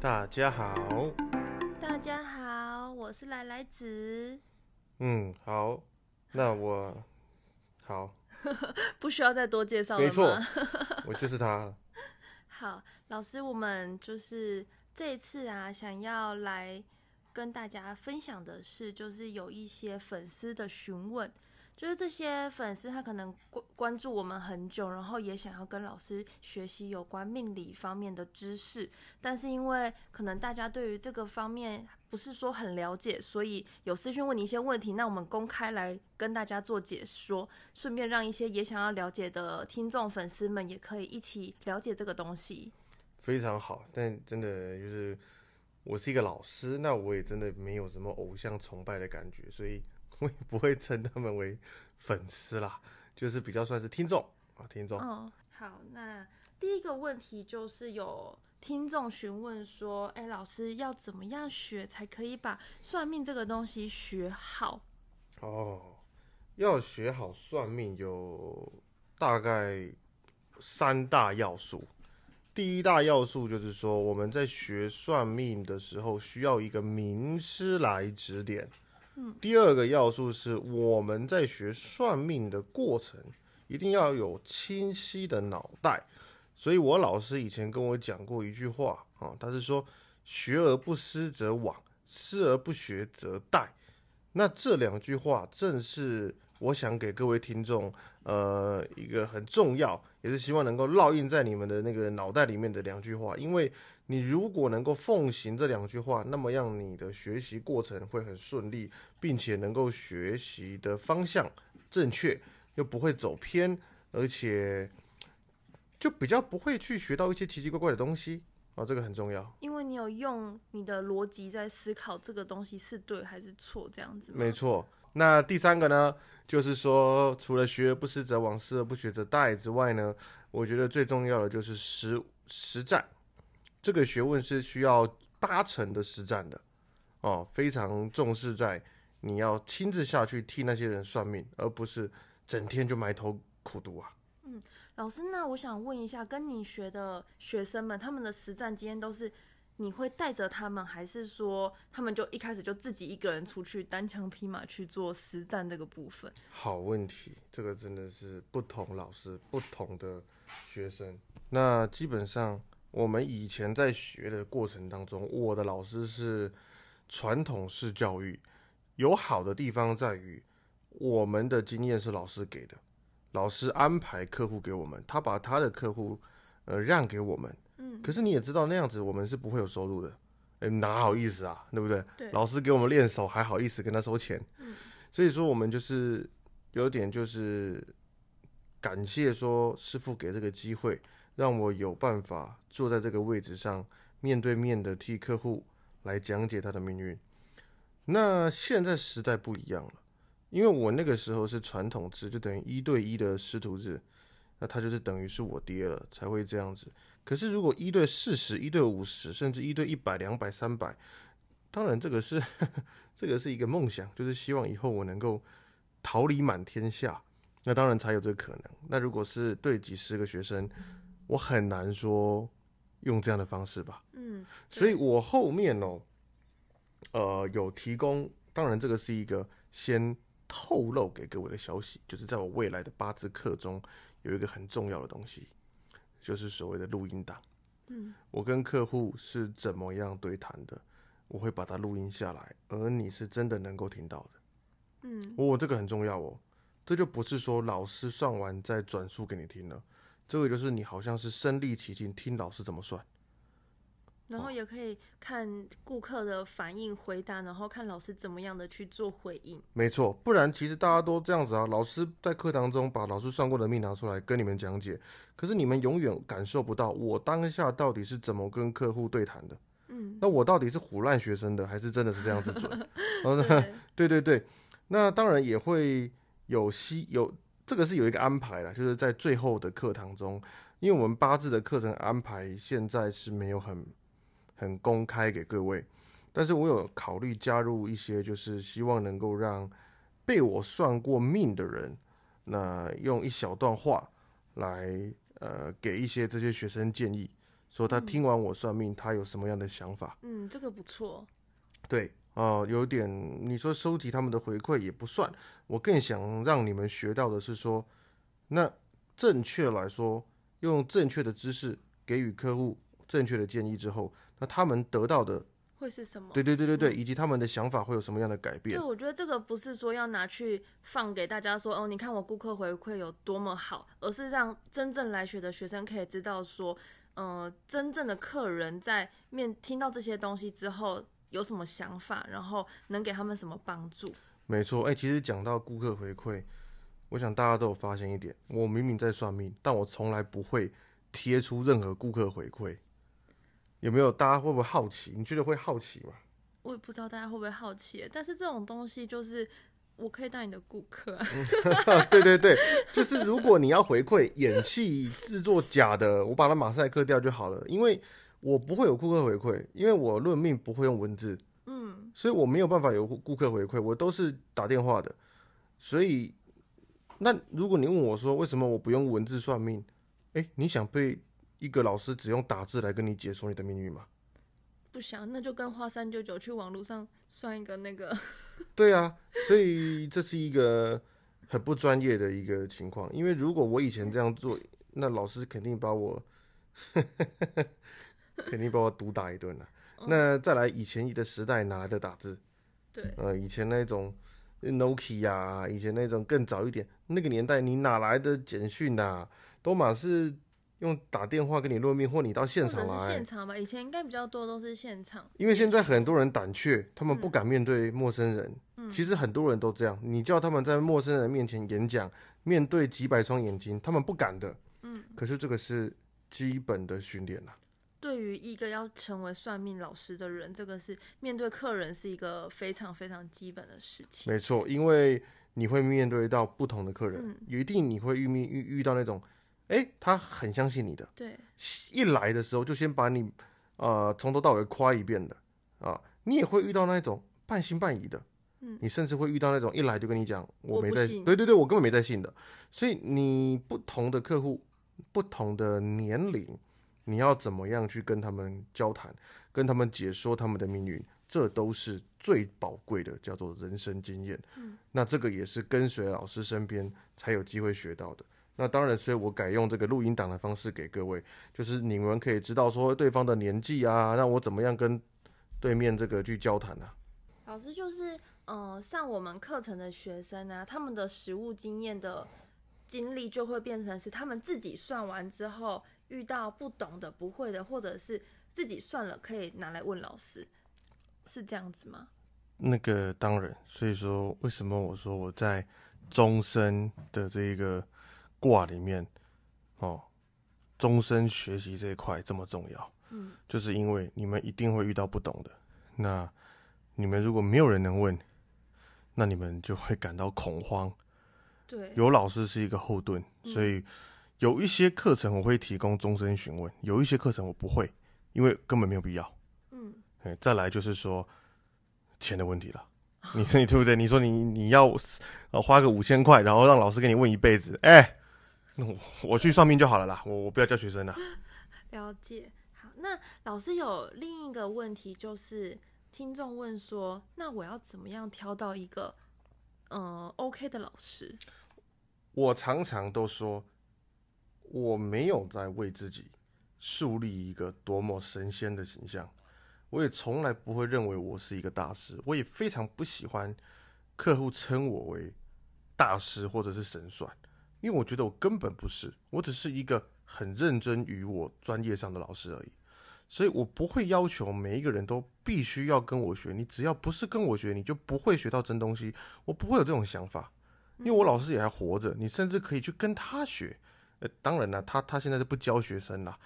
大家好，大家好，我是来来子，嗯，好，那我好，不需要再多介绍了吗？没错，我就是他了。好，老师，我们就是这一次啊，想要来跟大家分享的是，就是有一些粉丝的询问，就是这些粉丝他可能关关注我们很久，然后也想要跟老师学习有关命理方面的知识，但是因为可能大家对于这个方面不是说很了解，所以有私讯问你一些问题，那我们公开来跟大家做解说，顺便让一些也想要了解的听众粉丝们也可以一起了解这个东西。非常好，但真的就是我是一个老师，那我也真的没有什么偶像崇拜的感觉，所以 我也不会称他们为粉丝啦，就是比较算是听众啊，听众。嗯，好，那第一个问题就是有听众询问说，哎，老师要怎么样学才可以把算命这个东西学好？哦，要学好算命有大概三大要素。第一大要素就是说，我们在学算命的时候需要一个名师来指点。第二个要素是我们在学算命的过程一定要有清晰的脑袋。所以我老师以前跟我讲过一句话啊，他是说“学而不思则罔，思而不学则殆”。那这两句话正是我想给各位听众，呃，一个很重要，也是希望能够烙印在你们的那个脑袋里面的两句话。因为你如果能够奉行这两句话，那么让你的学习过程会很顺利，并且能够学习的方向正确，又不会走偏，而且就比较不会去学到一些奇奇怪怪的东西。哦，这个很重要。因为你有用你的逻辑在思考这个东西是对还是错，这样子。没错。那第三个呢，就是说，除了学而不思则罔，思而不学则殆之外呢，我觉得最重要的就是实实战。这个学问是需要八成的实战的哦，非常重视在你要亲自下去替那些人算命，而不是整天就埋头苦读啊。嗯老师，那我想问一下，跟你学的学生们，他们的实战经验都是你会带着他们，还是说他们就一开始就自己一个人出去单枪匹马去做实战这个部分？好问题，这个真的是不同老师、不同的学生。那基本上我们以前在学的过程当中，我的老师是传统式教育，有好的地方在于我们的经验是老师给的。老师安排客户给我们，他把他的客户呃让给我们，嗯，可是你也知道那样子我们是不会有收入的，哎，哪好意思啊，对不对？对老师给我们练手，还好意思跟他收钱？嗯，所以说我们就是有点就是感谢说师傅给这个机会，让我有办法坐在这个位置上，面对面的替客户来讲解他的命运。那现在时代不一样了。因为我那个时候是传统制，就等于一对一的师徒制，那他就是等于是我爹了，才会这样子。可是如果一对四十、一对五十，甚至一对一百、两百、三百，当然这个是这个是一个梦想，就是希望以后我能够桃李满天下，那当然才有这个可能。那如果是对几十个学生，我很难说用这样的方式吧。嗯，所以我后面哦，呃，有提供，当然这个是一个先。透露给各位的消息，就是在我未来的八字课中有一个很重要的东西，就是所谓的录音档。嗯，我跟客户是怎么样对谈的，我会把它录音下来，而你是真的能够听到的。嗯，哦，这个很重要哦，这就不是说老师算完再转述给你听了，这个就是你好像是身临其境听老师怎么算。然后也可以看顾客的反应、回答，然后看老师怎么样的去做回应。没错，不然其实大家都这样子啊。老师在课堂中把老师算过的命拿出来跟你们讲解，可是你们永远感受不到我当下到底是怎么跟客户对谈的。嗯，那我到底是唬烂学生的，还是真的是这样子准？对对对对，那当然也会有吸有这个是有一个安排啦，就是在最后的课堂中，因为我们八字的课程安排现在是没有很。很公开给各位，但是我有考虑加入一些，就是希望能够让被我算过命的人，那用一小段话来呃给一些这些学生建议，说他听完我算命，他有什么样的想法？嗯，这个不错。对，哦、有点你说收集他们的回馈也不算，我更想让你们学到的是说，那正确来说，用正确的知识给予客户正确的建议之后，那他们得到的，会是什么？对对对对对，以及他们的想法会有什么样的改变对，？我觉得这个不是说要拿去放给大家说，哦，你看我顾客回馈有多么好，而是让真正来学的学生可以知道说，呃，真正的客人在面听到这些东西之后有什么想法，然后能给他们什么帮助。没错，哎、其实讲到顾客回馈，我想大家都有发现一点，我明明在算命，但我从来不会贴出任何顾客回馈。有没有？大家会不会好奇？你觉得会好奇吗？我也不知道大家会不会好奇，但是这种东西就是我可以当你的顾客 啊，对对对，就是如果你要回馈演戏制作假的，我把它马赛克掉就好了，因为我不会有顾客回馈，因为我论命不会用文字，嗯，所以我没有办法有顾客回馈，我都是打电话的。所以，那如果你问我说为什么我不用文字算命？哎，你想被一个老师只用打字来跟你解说你的命运吗？不想那就跟花三九九去网络上算一个那个，对啊，所以这是一个很不专业的一个情况。因为如果我以前这样做，那老师肯定把我肯定把我毒打一顿了。那再来，以前你的时代哪来的打字？对，呃，以前那种 Nokia 啊，以前那种更早一点，那个年代你哪来的简讯呐、都满是用打电话跟你论命，或你到现场来现。场吧，以前应该比较多都是现场，因为现在很多人胆怯，他们不嗯敢面对陌生人。其实很多人都这样，你叫他们在陌生人面前演讲，面对几百双眼睛，他们不敢的。嗯，可是这个是基本的训练啦。对于一个要成为算命老师的人，这个是面对客人是一个非常非常基本的事情。没错，因为你会面对到不同的客人，嗯。一定你会遇面遇遇到那种，哎，他很相信你的，对，一来的时候就先把你呃从头到尾夸一遍的啊，你也会遇到那种半信半疑的，嗯。你甚至会遇到那种一来就跟你讲我没在，信对对对，我根本没在信的，所以你不同的客户，不同的年龄，你要怎么样去跟他们交谈，跟他们解说他们的命运，这都是最宝贵的，叫做人生经验。嗯那这个也是跟随老师身边才有机会学到的。那当然，所以我改用这个录音档的方式给各位，就是你们可以知道说对方的年纪啊，那我怎么样跟对面这个去交谈啊？老师就是呃上我们课程的学生啊，他们的实务经验的经历就会变成是他们自己算完之后遇到不懂的、不会的，或者是自己算了可以拿来问老师，是这样子吗？那个当然，所以说为什么我说我在终身的这一个卦里面，哦，终身学习这一块这么重要，嗯，就是因为你们一定会遇到不懂的，那你们如果没有人能问，那你们就会感到恐慌。对，有老师是一个后盾，所以有一些课程我会提供终身询问，有一些课程我不会，因为根本没有必要。嗯，哎，再来就是说钱的问题了。你你对不对？你说你你要呃花个五千块，然后让老师给你问一辈子，哎，那我我去算命就好了啦，我我不要教学生了。了解。好，那老师有另一个问题，就是听众问说，那我要怎么样挑到一个嗯、呃 OK 的老师？我常常都说，我没有在为自己树立一个多么神仙的形象，我也从来不会认为我是一个大师，我也非常不喜欢客户称我为大师或者是神算，因为我觉得我根本不是，我只是一个很认真于我专业上的老师而已。所以我不会要求每一个人都必须要跟我学，你只要不是跟我学，你就不会学到真东西。我不会有这种想法。因为我老师也还活着，你甚至可以去跟他学。呃，当然了，他他现在是不教学生啦，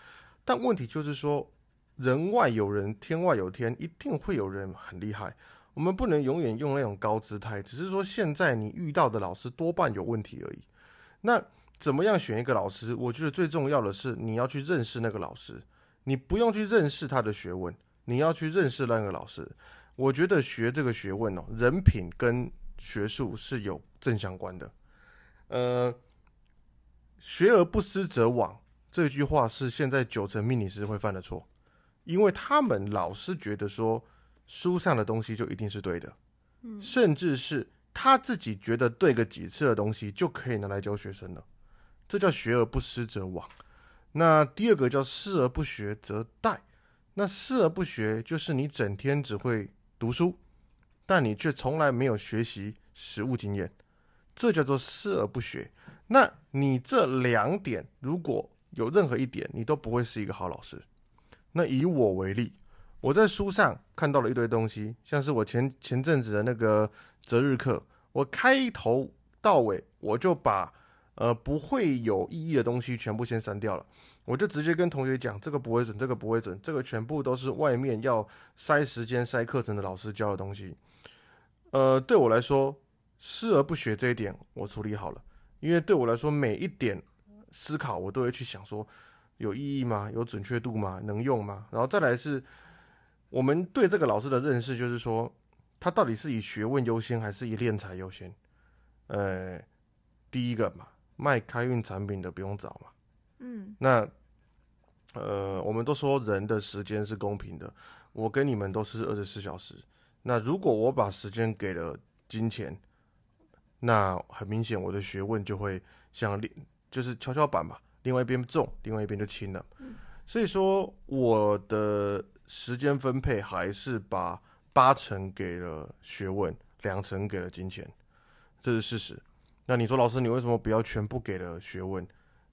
但问题就是说，人外有人，天外有天，一定会有人很厉害。我们不能永远用那种高姿态，只是说现在你遇到的老师多半有问题而已。那怎么样选一个老师？我觉得最重要的是你要去认识那个老师，你不用去认识他的学问，你要去认识那个老师。我觉得学这个学问哦，人品跟学术是有正相关的。呃，学而不思则罔，这句话是现在九成命理师会犯的错，因为他们老是觉得说书上的东西就一定是对的，嗯甚至是他自己觉得对个几次的东西就可以拿来教学生了，这叫学而不思则罔。那第二个叫思而不学则殆。那思而不学就是你整天只会读书，但你却从来没有学习实务经验，这叫做思而不学。那你这两点如果有任何一点，你都不会是一个好老师。那以我为例，我在书上看到了一堆东西，像是我前前阵子的那个择日课，我开头到尾我就把呃不会有意义的东西全部先删掉了，我就直接跟同学讲，这个不会准，这个不会准，这个全部都是外面要塞时间、塞课程的老师教的东西。呃，对我来说，视而不学这一点我处理好了，因为对我来说，每一点思考我都会去想说，有意义吗？有准确度吗？能用吗？然后再来是，我们对这个老师的认识，就是说，他到底是以学问优先，还是以练才优先？呃，第一个嘛，卖开运产品的不用找嘛。嗯那呃，我们都说人的时间是公平的，我跟你们都是二十四小时。那如果我把时间给了金钱，那很明显我的学问就会像另就是跷跷板嘛，另外一边重，另外一边就轻了。所以说我的时间分配还是把八成给了学问，两成给了金钱，这是事实。那你说老师，你为什么不要全部给了学问？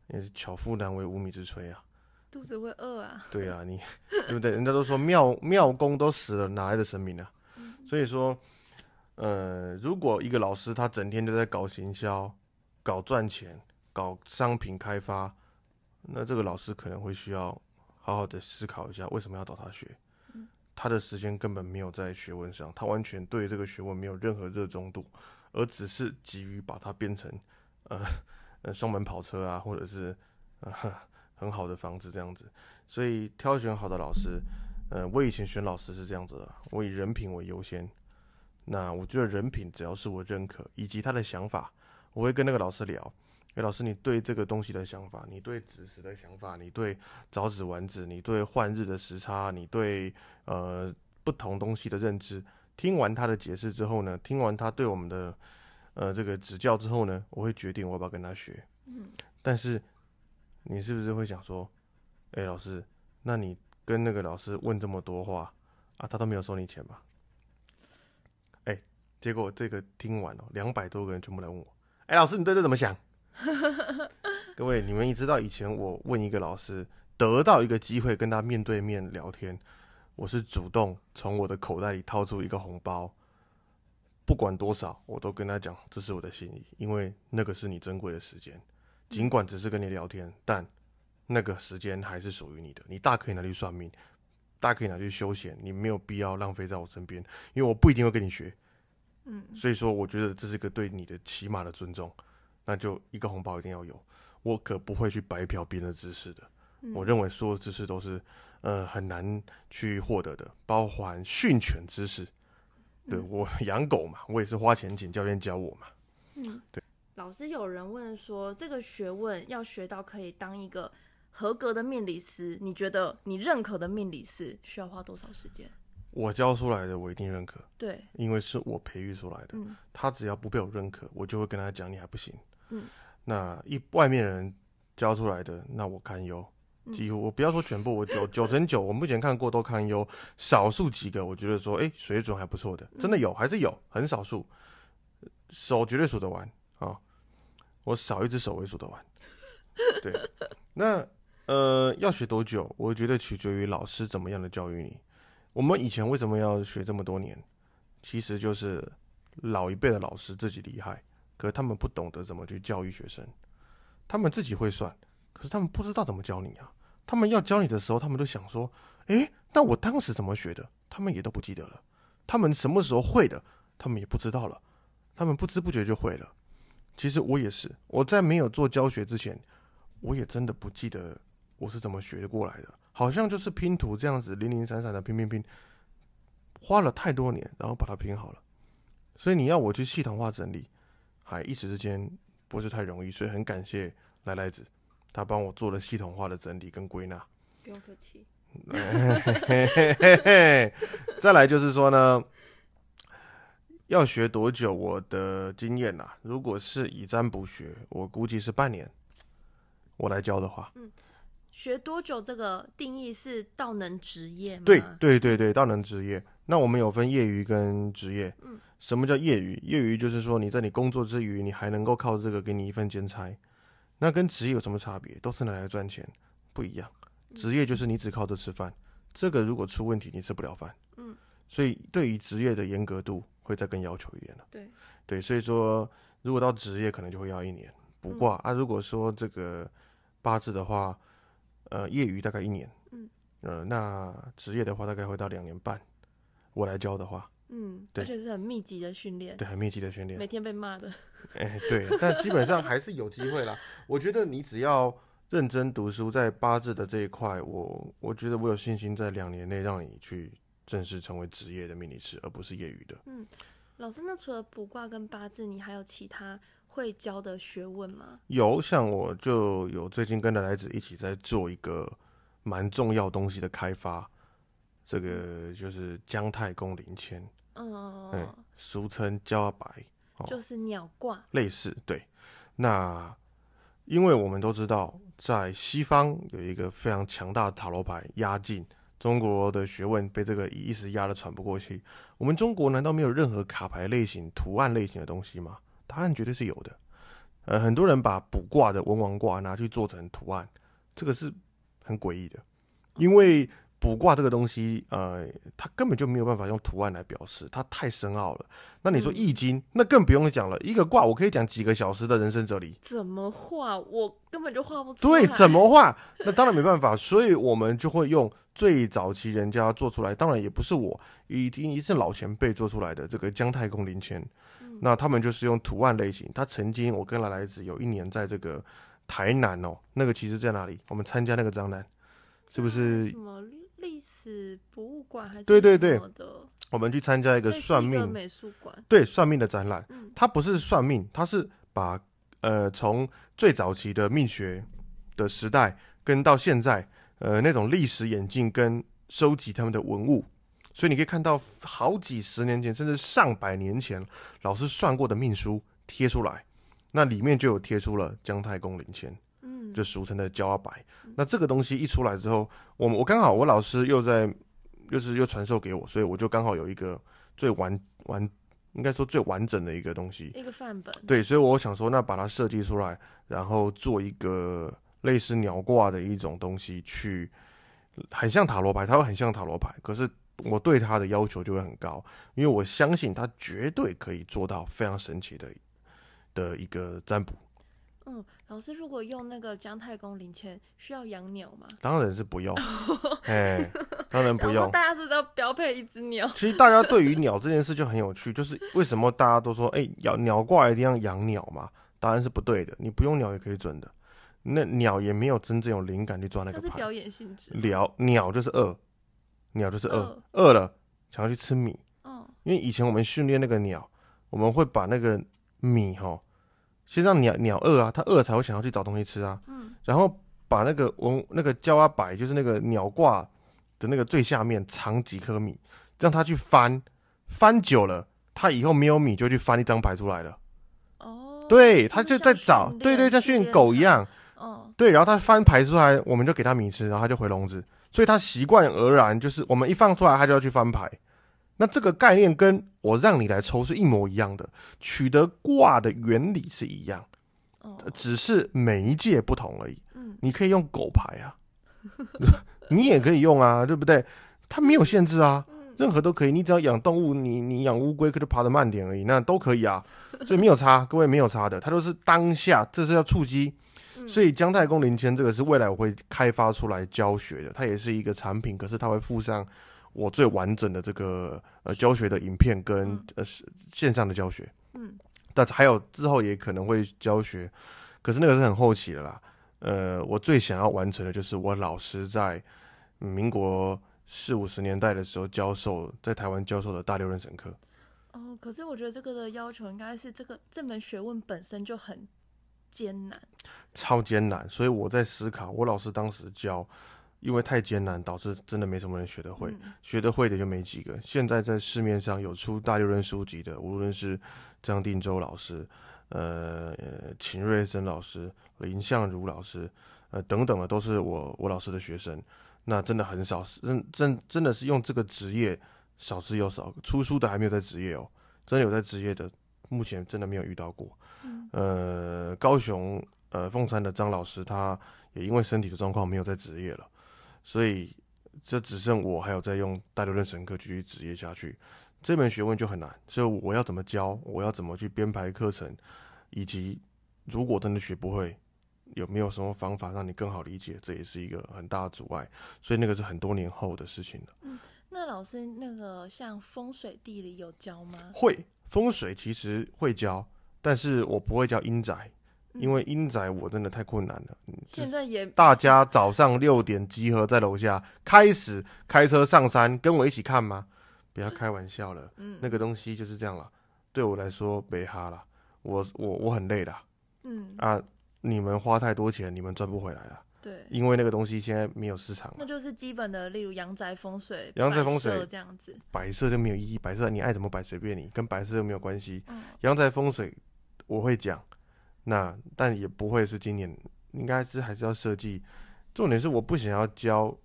也是巧妇难为无米之炊啊。肚子会饿啊。对啊，你 对不对？人家都说庙庙公都死了，哪来的神明啊？所以说，呃，如果一个老师他整天都在搞行销、搞赚钱、搞商品开发，那这个老师可能会需要好好的思考一下，为什么要找他学？他的时间根本没有在学问上，他完全对这个学问没有任何热衷度，而只是急于把它变成呃呃双门跑车啊，或者是呃很好的房子这样子。所以挑选好的老师，呃，我以前选老师是这样子的，我以人品为优先。那我觉得人品只要是我认可，以及他的想法，我会跟那个老师聊。哎，老师，你对这个东西的想法，你对子时的想法，你对早子晚子，你对换日的时差，你对呃不同东西的认知，听完他的解释之后呢，听完他对我们的呃这个指教之后呢，我会决定我要不要跟他学。嗯但是你是不是会想说，哎、老师，那你跟那个老师问这么多话啊，他都没有收你钱吧？结果这个听完了，两百多个人全部来问我，哎、老师，你对这怎么想？各位，你们也知道，以前我问一个老师，得到一个机会跟他面对面聊天，我是主动从我的口袋里掏出一个红包，不管多少，我都跟他讲这是我的心意，因为那个是你珍贵的时间，尽管只是跟你聊天，但那个时间还是属于你的，你大可以拿去算命，大可以拿去休闲，你没有必要浪费在我身边，因为我不一定会跟你学，嗯所以说我觉得这是一个对你的起码的尊重，那就一个红包一定要有，我可不会去白嫖别人的知识的。嗯我认为所有知识都是呃很难去获得的，包含训犬知识。对嗯我养狗嘛，我也是花钱请教练教我嘛。嗯，对老师有人问说，这个学问要学到可以当一个合格的命理师，你觉得你认可的命理师需要花多少时间？我教出来的我一定认可，对，因为是我培育出来的。嗯他只要不被我认可，我就会跟他讲你还不行。嗯，那一外面人教出来的，那我堪忧。嗯几乎我不要说全部，我九 九成九，我目前看过都堪忧。少数几个我觉得说，哎、水准还不错的，真的有，还是有，很少数，手绝对数得完啊、我少一只手也数得完。对，那呃，要学多久？我觉得取决于老师怎么样的教育你。我们以前为什么要学这么多年？其实就是老一辈的老师自己厉害，可是他们不懂得怎么去教育学生，他们自己会算，可是他们不知道怎么教你啊。他们要教你的时候，他们都想说：“诶，那我当时怎么学的？”他们也都不记得了。他们什么时候会的，他们也不知道了。他们不知不觉就会了。其实我也是，我在没有做教学之前，我也真的不记得我是怎么学过来的，好像就是拼图这样子零零散散的拼拼拼，花了太多年，然后把它拼好了。所以你要我去系统化整理，还一时之间不是太容易，所以很感谢来来子，他帮我做了系统化的整理跟归纳。不用客气。再来就是说呢，要学多久？我的经验呐、如果是以占卜学，我估计是半年。我来教的话，学多久这个定义是道能职业吗？对对对对，到能职业。那我们有分业余跟职业。嗯什么叫业余？业余就是说你在你工作之余，你还能够靠这个给你一份兼差。那跟职业有什么差别？都是拿来赚钱，不一样。职业就是你只靠这吃饭，这个如果出问题，你吃不了饭。嗯，所以对于职业的严格度会再更要求一点了。对，对，所以说如果到职业可能就会要一年卜卦、啊。如果说这个八字的话，呃，业余大概一年，嗯，呃，那职业的话大概会到两年半。我来教的话，嗯，对而且是很密集的训练，对，很密集的训练每。天被骂的。哎、对，但基本上还是有机会啦。我觉得你只要认真读书，在八字的这一块，我我觉得我有信心在两年内让你去正式成为职业的命理师，而不是业余的。嗯老师，那除了卜卦跟八字，你还有其他会教的学问吗？有，像我就有最近跟着来子一起在做一个蛮重要东西的开发，这个就是姜太公灵签，嗯，嗯，俗称焦阿白，哦就是鸟卦。类似对。那因为我们都知道，在西方有一个非常强大的塔罗牌压境，中国的学问被这个一时压得喘不过气。我们中国难道没有任何卡牌类型、图案类型的东西吗？答案绝对是有的。呃，很多人把卜卦的文王卦拿去做成图案，这个是很诡异的，因为卜卦这个东西，呃，它根本就没有办法用图案来表示，它太深奥了。那你说嗯易经，那更不用讲了，一个卦我可以讲几个小时的人生哲理。怎么画？我根本就画不出来。对，怎么画？那当然没办法，所以我们就会用最早期人家做出来，当然也不是我，已经一是老前辈做出来的这个姜太公灵签。那他们就是用图案类型。他曾经我跟来来子有一年在这个台南哦，那个其实在哪里？我们参加那个展览，是不是什么历史博物馆还是对对对什么的我们去参加一个算命美术馆？对算命的展览嗯，它不是算命，它是把呃从最早期的命学的时代跟到现在呃那种历史眼镜跟收集他们的文物，所以你可以看到好几十年前甚至上百年前老师算过的命书贴出来，那里面就有贴出了姜太公灵签。嗯，就俗称的焦阿白。那这个东西一出来之后，我们我刚好我老师又在，又是又传授给我，所以我就刚好有一个最完完，应该说最完整的一个东西。一个范本。对，所以我想说，那把它设计出来，然后做一个类似鸟卦的一种东西，去很像塔罗牌，它会很像塔罗牌，可是。我对他的要求就会很高，因为我相信他绝对可以做到非常神奇的的一个占卜。嗯，老师，如果用那个姜太公零钱，需要养鸟吗？当然是不用，哎，当然不用。大家是不是要标配一只鸟？其实大家对于鸟这件事就很有趣，就是为什么大家都说，哎、鸟鸟卦一定要养鸟嘛？答案是不对的，你不用鸟也可以准的。那鸟也没有真正有灵感去抓那个牌。它是表演性质。鸟鸟就是饿，鸟就是饿饿，了想要去吃米。嗯因为以前我们训练那个鸟，我们会把那个米哈，先让鸟鸟饿啊，它饿才会想要去找东西吃啊。嗯然后把那个我那个胶阿摆，就是那个鸟挂的那个最下面藏几颗米，让它去翻，翻久了，它以后没有米就去翻一张牌出来了。哦，对，它就在找，对对，练像训狗一样。嗯对，然后它翻牌出来，我们就给它米吃，然后它就回笼子，所以他习惯而然就是我们一放出来，他就要去翻牌。那这个概念跟我让你来抽是一模一样的，取得卦的原理是一样，哦只是媒介不同而已。嗯你可以用狗牌啊，你也可以用啊，对不对？它没有限制啊，嗯任何都可以。你只要养动物，你你养乌龟可就爬得慢点而已，那都可以啊，所以没有差，各位没有差的，它都是当下，这是要触及。嗯所以姜太公灵签这个是未来我会开发出来教学的，它也是一个产品，可是它会附上我最完整的这个呃教学的影片跟嗯呃是线上的教学。嗯但还有之后也可能会教学，可是那个是很后期的啦。呃，我最想要完成的就是我老师在民国四五十年代的时候教授，在台湾教授的大六壬神课。哦，可是我觉得这个的要求应该是这个这门学问本身就很艰难。超艰难，所以我在思考，我老师当时教，因为太艰难，导致真的没什么人学得会，学得会的就没几个。现在在市面上有出大六论书籍的，无论是张定州老师、呃秦瑞生老师、林相如老师，呃等等的，都是我我老师的学生。那真的很少，真真真的是用这个职业少之又少，出书的还没有在职业哦，真的有在职业的，目前真的没有遇到过。呃，高雄呃凤山的张老师，他也因为身体的状况没有在职业了，所以这只剩我还有在用大流论神课继续职业下去，这门学问就很难。所以我要怎么教，我要怎么去编排课程，以及如果真的学不会。有没有什么方法让你更好理解？这也是一个很大的阻碍，所以那个是很多年后的事情了。嗯，那老师，那个像风水地理有教吗？会，风水其实会教，但是我不会教阴宅，因为阴宅我真的太困难了。现在也大家早上六点集合在楼下，开始开车上山，跟我一起看吗？不要开玩笑了。嗯，那个东西就是这样了。对我来说，没哈了，我我我很累的。嗯啊。你们花太多钱，你们赚不回来了。对，因为那个东西现在没有市场。那就是基本的，例如阳宅风水、阳宅风水这样子。摆设就没有意义，摆设你爱怎么摆随便你，跟摆设又没有关系。阳宅风水我会讲，那但也不会是今年，应该是还是要设计。重点是我不想要教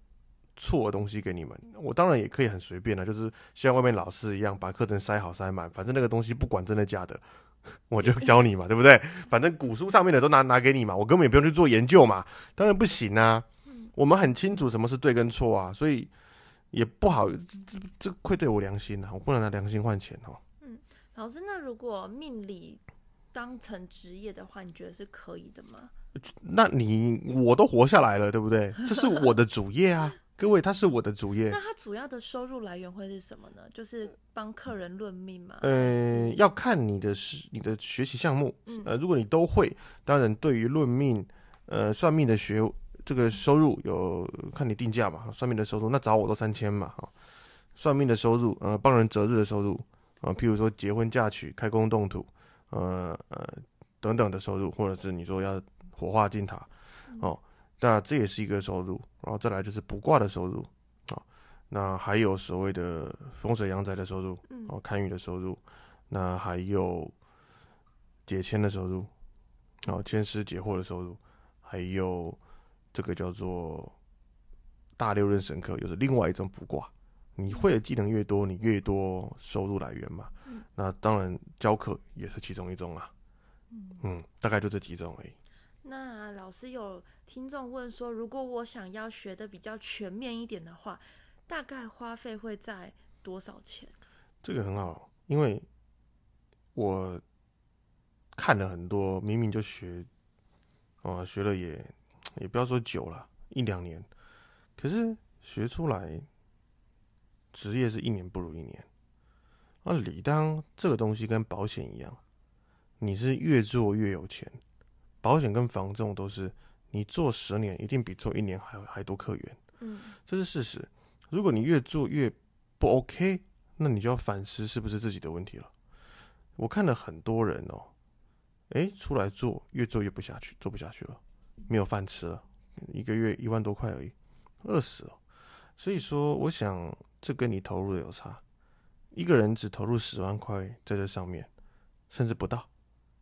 错的东西给你们，我当然也可以很随便的，就是像外面老师一样把课程塞好塞满，反正那个东西不管真的假的。我就教你嘛，对不对？反正古书上面的都拿拿给你嘛，我根本也不用去做研究嘛。当然不行啊，我们很清楚什么是对跟错啊，所以也不好，这这这愧对我良心啊，我不能拿良心换钱哦。嗯，老师，那如果命理当成职业的话，你觉得是可以的吗？那你我都活下来了，对不对？这是我的主业啊。各位，他是我的主业。那他主要的收入来源会是什么呢？就是帮客人论命吗？嗯，要看你的是你的学习项目。呃，如果你都会，当然对于论命、呃算命的学这个收入有看你定价嘛。算命的收入，那找我都三千嘛。哈，算命的收入，呃，帮人择日的收入，啊，譬如说结婚嫁娶、开工动土，呃呃等等的收入，或者是你说要火化进塔，哦。那这也是一个收入，然后再来就是卜卦的收入，啊，那还有所谓的风水阳宅的收入，哦，看雨的收入，那还有解签的收入，哦，签师解惑的收入，还有这个叫做大六壬神课，又是另外一种卜卦。你会的技能越多，你越多收入来源嘛。那当然教课也是其中一种啊。嗯，大概就这几种而已。那老师有听众问说，如果我想要学的比较全面一点的话，大概花费会在多少钱？这个很好，因为我看了很多，明明就学，哦，学了也也不要说久了，一两年，可是学出来职业是一年不如一年。那理当这个东西跟保险一样，你是越做越有钱。保险跟房这种都是，你做十年一定比做一年还还多客源，嗯，这是事实。如果你越做越不 OK，那你就要反思是不是自己的问题了。我看了很多人哦，哎，出来做越做越不下去，做不下去了，没有饭吃了，一个月一万多块而已，饿死了。所以说，我想这跟你投入的有差。一个人只投入十万块在这上面，甚至不到。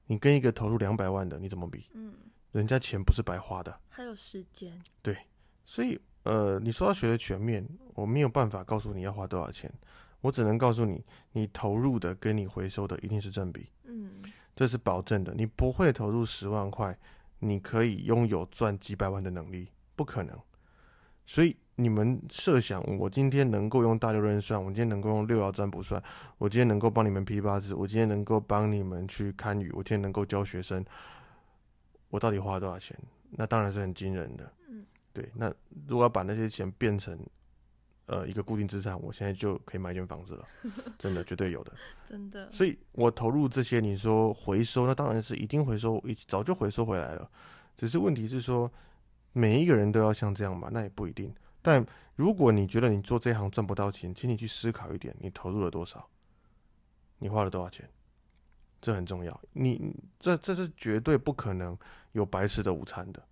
你跟一个投入两百万的，你怎么比？嗯，人家钱不是白花的，还有时间。对，所以呃，你说要学的全面，我没有办法告诉你要花多少钱，我只能告诉你，你投入的跟你回收的一定是正比。嗯，这是保证的。你不会投入十万块，你可以拥有赚几百万的能力，不可能。所以。你们设想，我今天能够用大六壬算，我今天能够用六爻占卜算，我今天能够帮你们批八字，我今天能够帮你们去看雨，我今天能够教学生，我到底花了多少钱？那当然是很惊人的。嗯，对。那如果要把那些钱变成呃一个固定资产，我现在就可以买一间房子了，真的绝对有的。真的。所以我投入这些，你说回收，那当然是一定回收，一早就回收回来了。只是问题是说，每一个人都要像这样吧？那也不一定。但如果你觉得你做这行赚不到钱，请你去思考一点：你投入了多少？你花了多少钱？这很重要。你这这是绝对不可能有白吃的午餐的。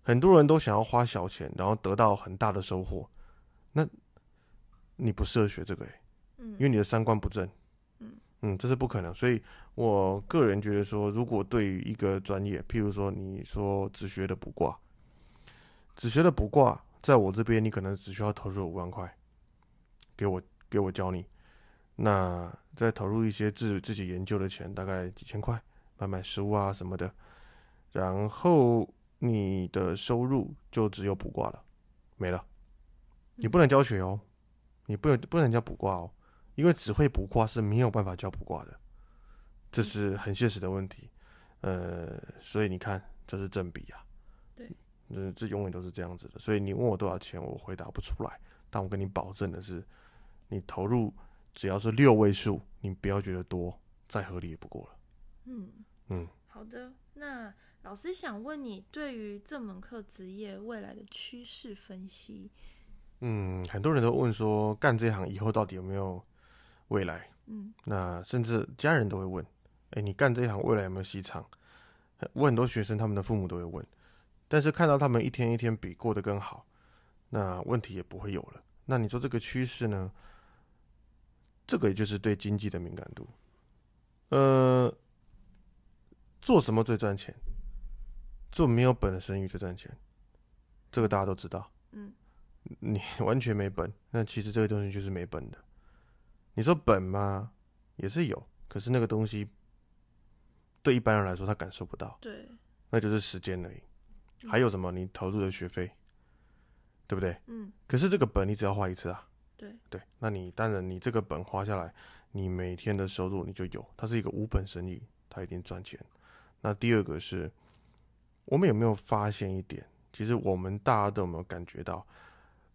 很多人都想要花小钱，然后得到很大的收获。那你不适合学这个、欸，嗯因为你的三观不正。嗯嗯，这是不可能。所以我个人觉得说，如果对于一个专业，譬如说你说只学的卜卦，只学的卜卦，在我这边你可能只需要投入五万块，给我给我教你。那再投入一些自自己研究的钱，大概几千块，买买食物啊什么的，然后你的收入就只有卜卦了，没了。你不能教学哦，你不能不能教卜卦哦，因为只会卜卦是没有办法教卜卦的，这是很现实的问题。呃，所以你看，这是正比啊。对，嗯，这永远都是这样子的。所以你问我多少钱，我回答不出来。但我跟你保证的是，你投入只要是六位数，你不要觉得多，再合理也不过了。嗯嗯，好的。那老师想问你，对于这门课职业未来的趋势分析，嗯，很多人都问说，干这行以后到底有没有未来？嗯那甚至家人都会问：“哎、你干这一行未来有没有戏唱？”我很多学生他们的父母都会问，但是看到他们一天一天比过得更好，那问题也不会有了。那你说这个趋势呢？这个也就是对经济的敏感度。呃，做什么最赚钱？做没有本的生意最赚钱，这个大家都知道。嗯 你完全没本，那其实这个东西就是没本的。你说本吗？也是有，可是那个东西对一般人来说他感受不到，对，那就是时间而已。还有什么？你投入的学费，对不对？嗯可是这个本你只要花一次啊，对，对，那你当然你这个本花下来，你每天的收入你就有，它是一个无本生意，它一定赚钱。那第二个是，我们有没有发现一点？其实我们大家都有没有感觉到，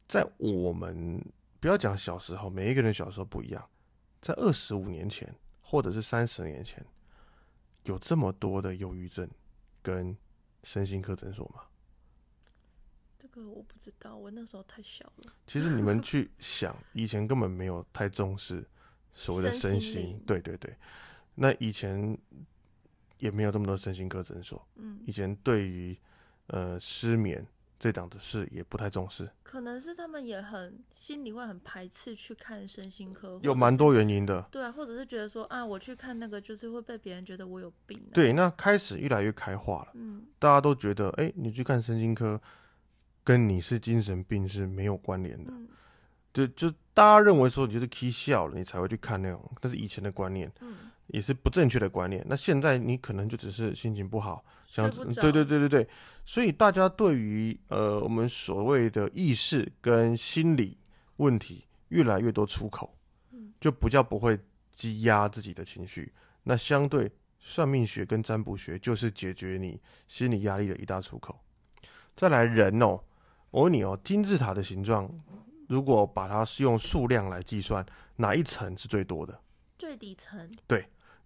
在我们不要讲小时候，每一个人小时候不一样，在二十五年前或者是三十年前，有这么多的忧郁症跟身心科诊所吗？这个我不知道，我那时候太小了。其实你们去 想，以前根本没有太重视所谓的身身心对对对。那以前也没有这么多身心科诊所，嗯，以前对于呃失眠这档子事也不太重视，可能是他们也很心里会很排斥去看身心科，有蛮多原因的。对啊，或者是觉得说啊，我去看那个就是会被别人觉得我有病、啊。，对，那开始越来越开化了，嗯大家都觉得，哎、你去看身心科，跟你是精神病是没有关联的。嗯就就大家认为说你就是 k 笑了，你才会去看那种，那是以前的观念。嗯，也是不正确的观念。那现在你可能就只是心情不好，想对对对对对，所以大家对于呃我们所谓的意识跟心理问题越来越多出口，嗯就不叫不会积压自己的情绪。那相对算命学跟占卜学就是解决你心理压力的一大出口。再来人哦，我问你哦，金字塔的形状，如果把它是用数量来计算，哪一层是最多的？最底层，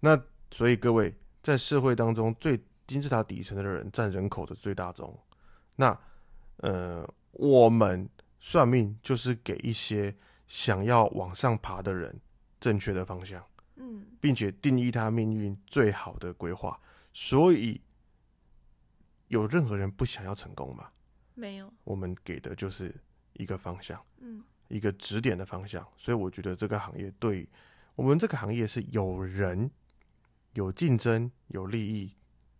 那所以各位在社会当中最金字塔底层的人占人口的最大宗。那呃，我们算命就是给一些想要往上爬的人正确的方向，嗯并且定义他命运最好的规划。所以有任何人不想要成功吗？没有，我们给的就是一个方向。嗯一个指点的方向，所以我觉得这个行业对我们这个行业是有人有竞争、有利益，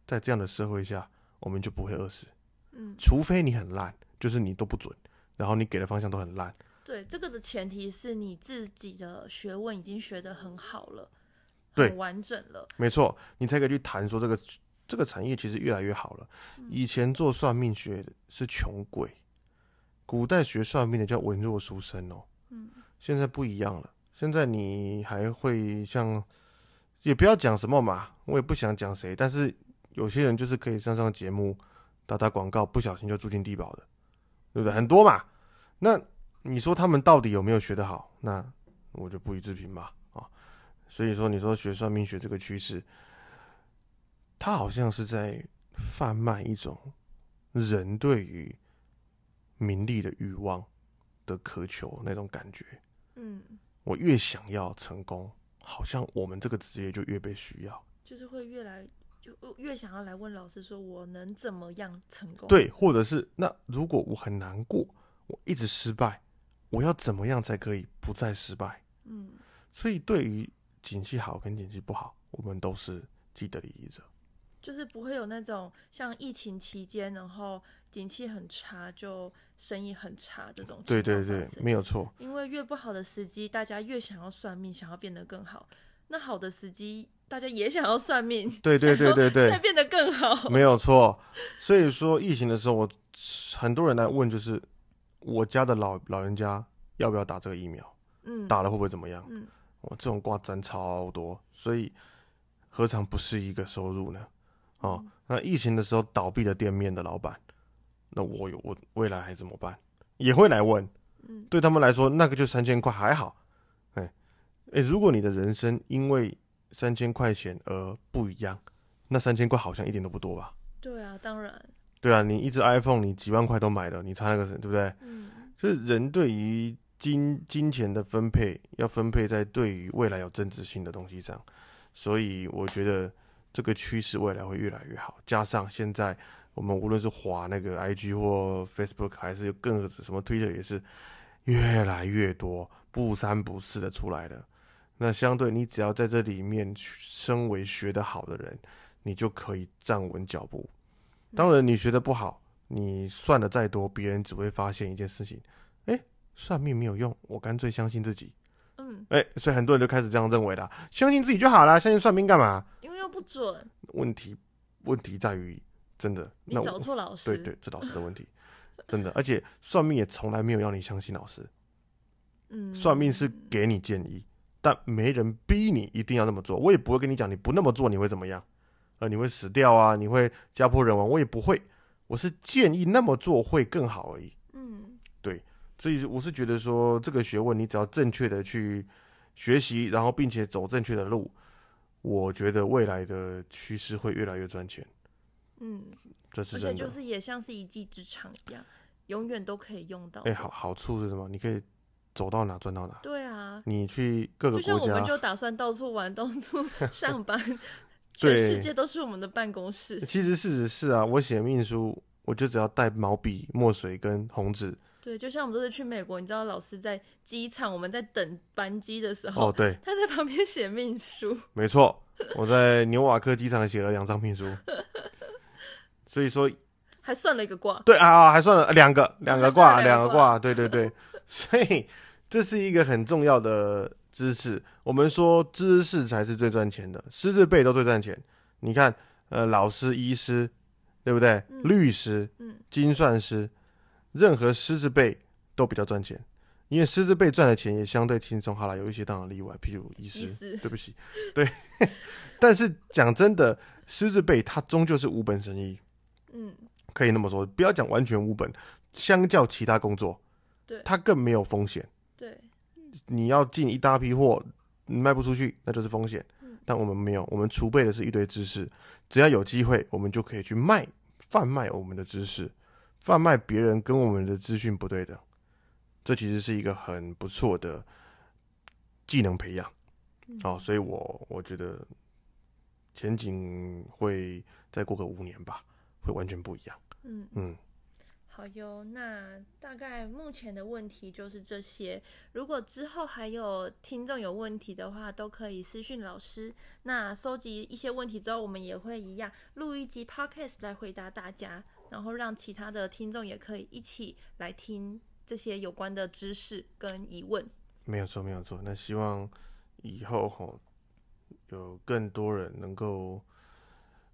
在这样的社会下，我们就不会饿死。嗯，除非你很烂，就是你都不准，然后你给的方向都很烂。对，这个的前提是你自己的学问已经学得很好了，对很完整了，没错，你才可以去谈说这个这个产业其实越来越好了。以前做算命学是穷鬼，古代学算命的叫文弱书生哦。嗯现在不一样了，现在你还会像，也不要讲什么嘛，我也不想讲谁，但是有些人就是可以上上节目打打广告，不小心就住进低保的，对不对？很多嘛。那你说他们到底有没有学得好？那我就不予置评吧。啊，所以说你说学算命学这个趋势，它好像是在贩卖一种人对于名利的欲望的渴求那种感觉。嗯，我越想要成功，好像我们这个职业就越被需要。就是会越来就越想要来问老师，说我能怎么样成功？对，或者是那如果我很难过，我一直失败，我要怎么样才可以不再失败？嗯，所以对于景气好跟景气不好，我们都是既得利益者。就是不会有那种像疫情期间，然后景气很差，就生意很差这种对对对没有错。因为越不好的时机，大家越想要算命，想要变得更好。那好的时机，大家也想要算命，对对对对对再变得更好。没有错。所以说疫情的时候，我很多人来问，就是我家的老老人家要不要打这个疫苗，嗯，打了会不会怎么样？嗯我这种挂单超多，所以何尝不是一个收入呢？哦，嗯那疫情的时候倒闭的店面的老板，那我有我未来还怎么办？也会来问。嗯对他们来说，那个就三千块还好。哎哎，如果你的人生因为三千块钱而不一样，那三千块好像一点都不多吧？对啊，当然，对啊，你一只 iPhone 你几万块都买了，你差那个对不对？嗯就是人对于金金钱的分配，要分配在对于未来有增值性的东西上，所以我觉得这个趋势未来会越来越好。加上现在我们无论是滑那个 IG 或 Facebook，还是更什么 Twitter，也是越来越多不三不四的出来了。那相对你只要在这里面身为学得好的人，你就可以站稳脚步。当然，你学得不好，你算的再多，别人只会发现一件事情：哎、算命没有用，我干脆相信自己。嗯，哎、所以很多人就开始这样认为啦，相信自己就好啦，相信算命干嘛？不准，问题问题在于，真的，你找那我错老师。对对，这老师的问题，真的，而且算命也从来没有要你相信老师，嗯，算命是给你建议，但没人逼你一定要那么做。我也不会跟你讲，你不那么做你会怎么样，呃，你会死掉啊，你会家破人亡，我也不会，我是建议那么做会更好而已。嗯。对所以我是觉得说，这个学问你只要正确的去学习，然后并且走正确的路，我觉得未来的趋势会越来越赚钱，嗯，这是真的。而且就是也像是一技之长一样，永远都可以用到。哎、好好处是什么？你可以走到哪赚到哪。对啊，你去各个就像，我们就打算到处玩，到处 上班，全世界都是我们的办公室。其实事实是啊，我写命书，我就只要带毛笔、墨水跟红纸。对，就像我们这次去美国，你知道老师在机场，我们在等班机的时候，哦，对，他在旁边写命书。没错，我在纽瓦克机场写了两张命书。所以说，还算了一个卦。对啊，还算了两个，两个卦，两个两个卦，对对对，所以这是一个很重要的知识。我们说知识才是最赚钱的，师字辈都最赚钱。你看，呃，老师、医师，对不对？嗯律师、嗯精算师，任何狮子辈都比较赚钱，因为狮子辈赚的钱也相对轻松。好了，有一些当然例外，譬如医师，对不起，对。但是讲真的，狮子辈它终究是无本生意。嗯，可以那么说，不要讲完全无本，相较其他工作，对它更没有风险。对，你要进一大批货，你卖不出去，那就是风险嗯。但我们没有，我们储备的是一堆知识，只要有机会，我们就可以去卖、贩卖我们的知识，贩卖别人跟我们的资讯不对等。这其实是一个很不错的技能培养。嗯哦，所以我我觉得前景会再过个五年吧，会完全不一样。嗯，嗯。好哟。那大概目前的问题就是这些。如果之后还有听众有问题的话，都可以私讯老师。那收集一些问题之后，我们也会一样录一集 podcast 来回答大家，然后让其他的听众也可以一起来听这些有关的知识跟疑问。没有错，没有错。那希望以后吼有更多人能够，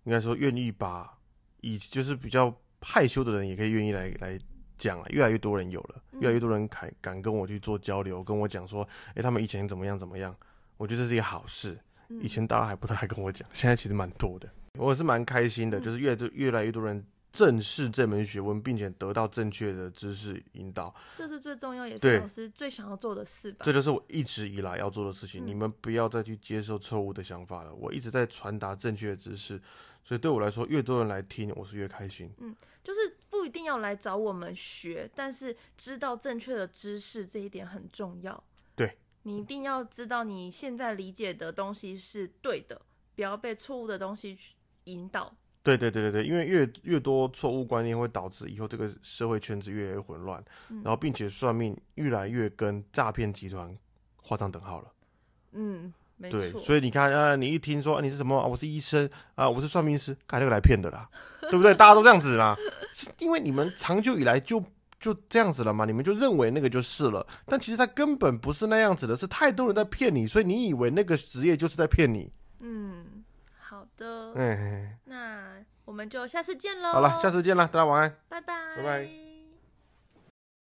应该说愿意把以就是比较害羞的人，也可以愿意来来讲啊。越来越多人有了，嗯越来越多人敢敢跟我去做交流，跟我讲说，哎，他们以前怎么样怎么样。我觉得这是一个好事。嗯以前大家还不太跟我讲，现在其实蛮多的，我是蛮开心的，嗯就是越越来越多人正视这门学问，并且得到正确的知识引导。这是最重要，也是老师最想要做的事吧这。就是我一直以来要做的事情。嗯你们不要再去接受错误的想法了。我一直在传达正确的知识，所以对我来说，越多人来听，我是越开心。嗯就是不一定要来找我们学，但是知道正确的知识这一点很重要。对，你一定要知道你现在理解的东西是对的，不要被错误的东西引导。对对对对对，因为越越多错误观念会导致以后这个社会圈子越来越混乱，嗯然后并且算命越来越跟诈骗集团画上等号了。嗯，没对，错。所以你看啊，你一听说、啊你是什么、啊我是医生啊，我是算命师，看那个来骗的啦，对不对？大家都这样子啦，是因为你们长久以来就就这样子了嘛，你们就认为那个就是了，但其实他根本不是那样子的，是太多人在骗你，所以你以为那个职业就是在骗你。嗯，好的，嗯，那我们就下次见喽。好了，下次见了，大家晚安。拜拜，拜拜。